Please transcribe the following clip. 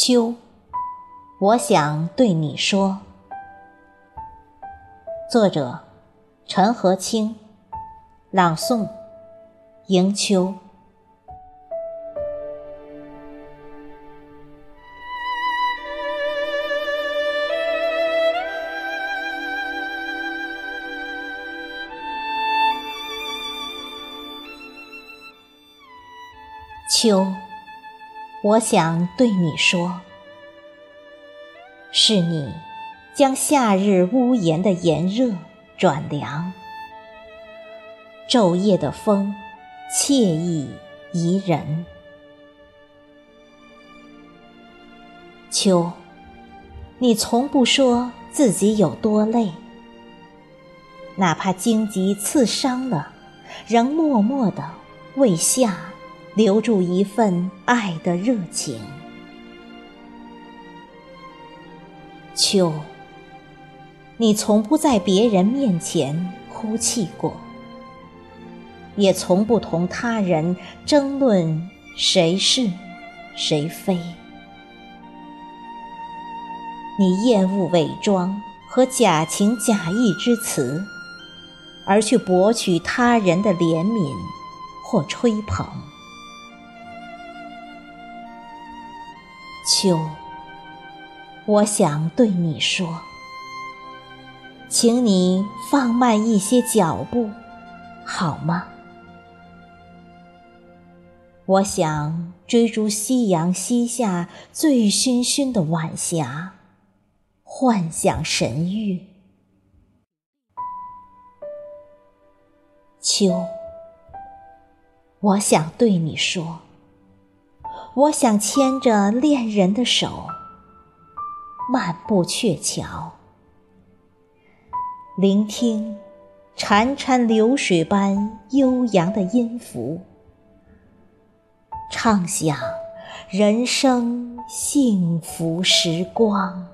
秋，我想对你说。作者：陈和清，朗诵：迎秋。秋。我想对你说，是你将夏日屋檐的炎热转凉，昼夜的风惬意宜人。秋，你从不说自己有多累，哪怕荆棘刺伤了，仍默默的为夏。留住一份爱的热情，秋。你从不在别人面前哭泣过，也从不同他人争论谁是谁非。你厌恶伪装和假情假意之词，而去博取他人的怜悯或吹捧。秋，我想对你说，请你放慢一些脚步，好吗？我想追逐夕阳西下醉醺醺的晚霞，幻想神域。秋，我想对你说。我想牵着恋人的手，漫步鹊桥，聆听潺潺流水般悠扬的音符，畅想人生幸福时光。